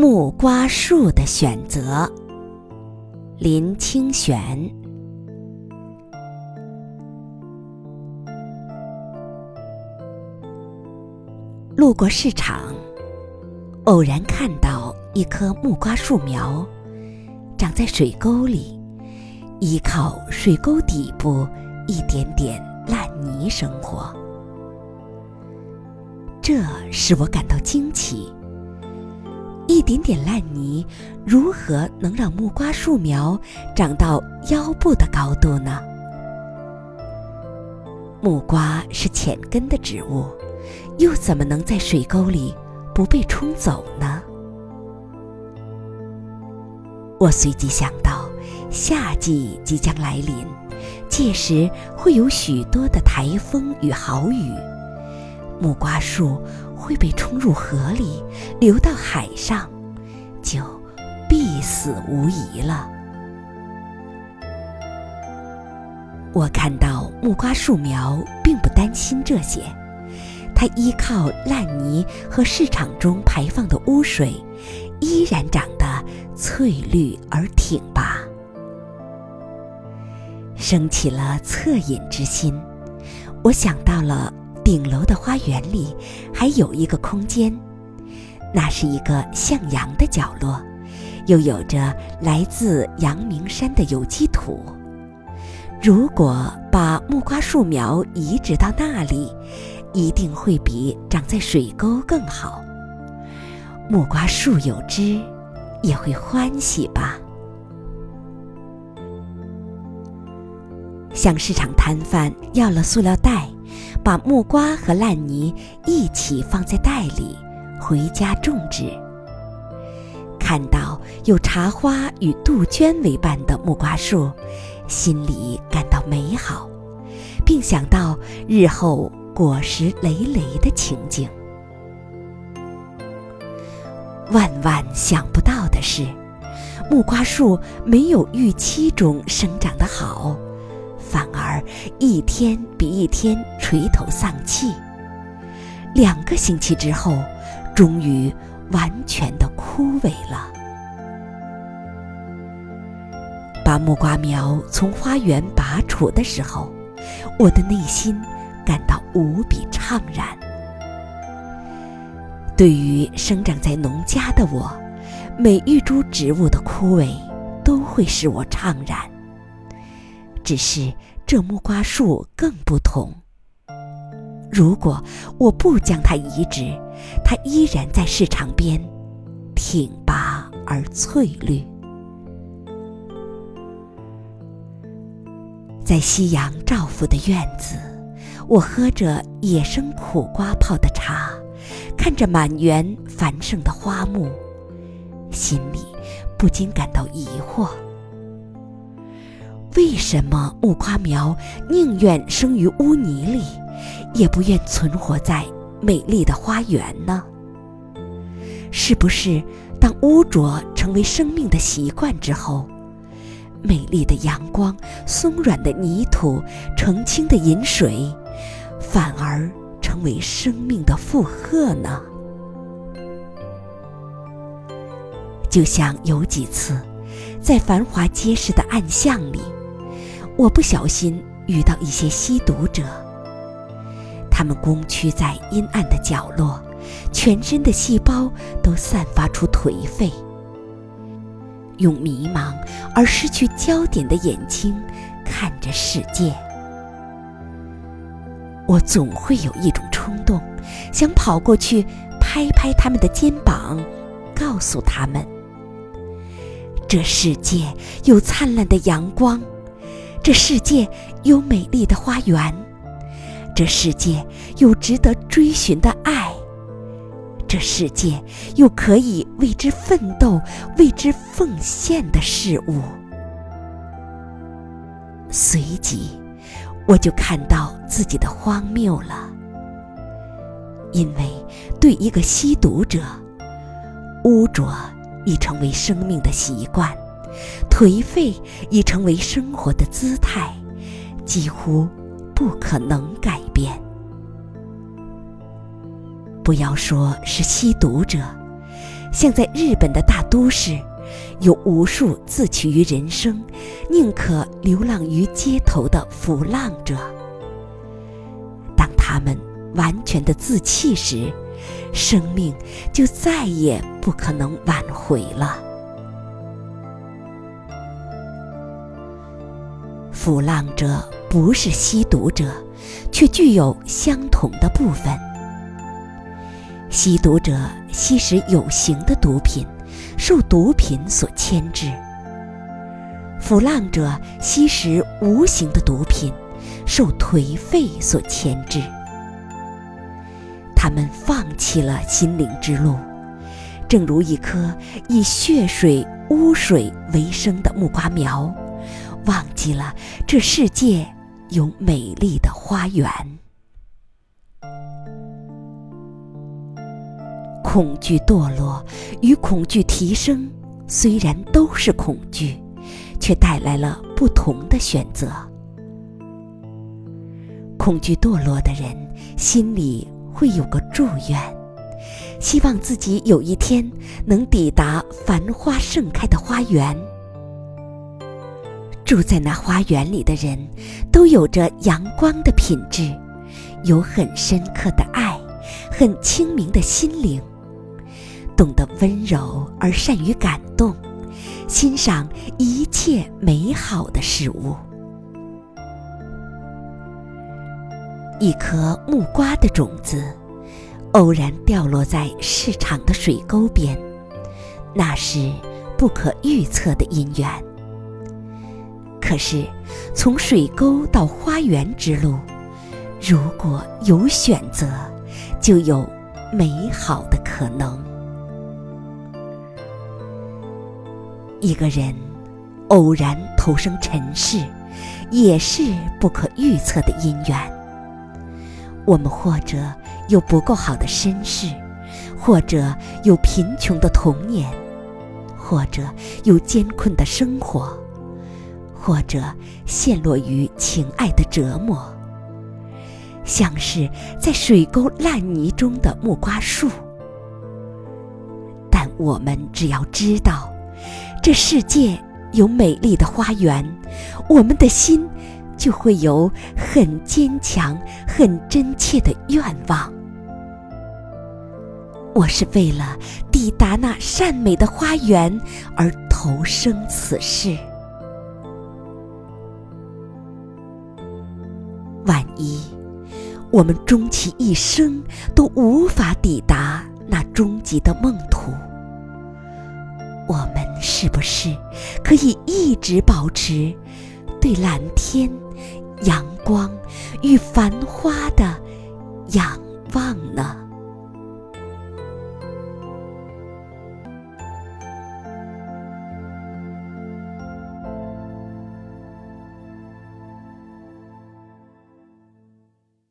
木瓜树的选择，林清玄。路过市场，偶然看到一棵木瓜树苗，长在水沟里，依靠水沟底部一点点烂泥生活。这使我感到惊奇。一点点烂泥，如何能让木瓜树苗长到腰部的高度呢？木瓜是浅根的植物，又怎么能在水沟里不被冲走呢？我随即想到，夏季即将来临，届时会有许多的台风与豪雨。木瓜树会被冲入河里，流到海上，就必死无疑了。我看到木瓜树苗并不担心这些，它依靠烂泥和市场中排放的污水，依然长得翠绿而挺拔。升起了恻隐之心，我想到了。顶楼的花园里还有一个空间，那是一个向阳的角落，又有着来自阳明山的有机土。如果把木瓜树苗移植到那里，一定会比长在水沟更好。木瓜树有枝，也会欢喜吧。向市场摊贩要了塑料袋。把木瓜和烂泥一起放在袋里，回家种植。看到有茶花与杜鹃为伴的木瓜树，心里感到美好，并想到日后果实累累的情景。万万想不到的是，木瓜树没有预期中生长得好。反而一天比一天垂头丧气。两个星期之后，终于完全的枯萎了。把木瓜苗从花园拔除的时候，我的内心感到无比怅然。对于生长在农家的我，每一株植物的枯萎都会使我怅然。只是这木瓜树更不同。如果我不将它移植，它依然在市场边，挺拔而翠绿。在夕阳照拂的院子，我喝着野生苦瓜泡的茶，看着满园繁盛的花木，心里不禁感到疑惑。为什么木瓜苗宁愿生于污泥里，也不愿存活在美丽的花园呢？是不是当污浊成为生命的习惯之后，美丽的阳光、松软的泥土、澄清的饮水，反而成为生命的负荷呢？就像有几次，在繁华街市的暗巷里。我不小心遇到一些吸毒者，他们弓屈在阴暗的角落，全身的细胞都散发出颓废，用迷茫而失去焦点的眼睛看着世界。我总会有一种冲动，想跑过去拍拍他们的肩膀，告诉他们：这世界有灿烂的阳光。这世界有美丽的花园，这世界有值得追寻的爱，这世界有可以为之奋斗、为之奉献的事物。随即，我就看到自己的荒谬了，因为对一个吸毒者，污浊已成为生命的习惯。颓废已成为生活的姿态，几乎不可能改变。不要说是吸毒者，像在日本的大都市，有无数自取于人生，宁可流浪于街头的浮浪者。当他们完全的自弃时，生命就再也不可能挽回了。浮浪者不是吸毒者，却具有相同的部分。吸毒者吸食有形的毒品，受毒品所牵制；腐烂者吸食无形的毒品，受颓废所牵制。他们放弃了心灵之路，正如一棵以血水、污水为生的木瓜苗，忘记了这世界有美丽的花园。恐惧堕落与恐惧提升，虽然都是恐惧，却带来了不同的选择。恐惧堕落的人心里。会有个祝愿，希望自己有一天能抵达繁花盛开的花园。住在那花园里的人，都有着阳光的品质，有很深刻的爱，很清明的心灵，懂得温柔而善于感动，欣赏一切美好的事物。一颗木瓜的种子，偶然掉落在市场的水沟边，那是不可预测的因缘。可是，从水沟到花园之路，如果有选择，就有美好的可能。一个人偶然投生尘世，也是不可预测的因缘。我们或者有不够好的身世，或者有贫穷的童年，或者有艰困的生活，或者陷落于情爱的折磨，像是在水沟烂泥中的木瓜树。但我们只要知道，这世界有美丽的花园，我们的心。就会有很坚强、很真切的愿望。我是为了抵达那善美的花园而投生此世。万一我们终其一生都无法抵达那终极的梦途，我们是不是可以一直保持对蓝天？阳光与繁花的仰望呢？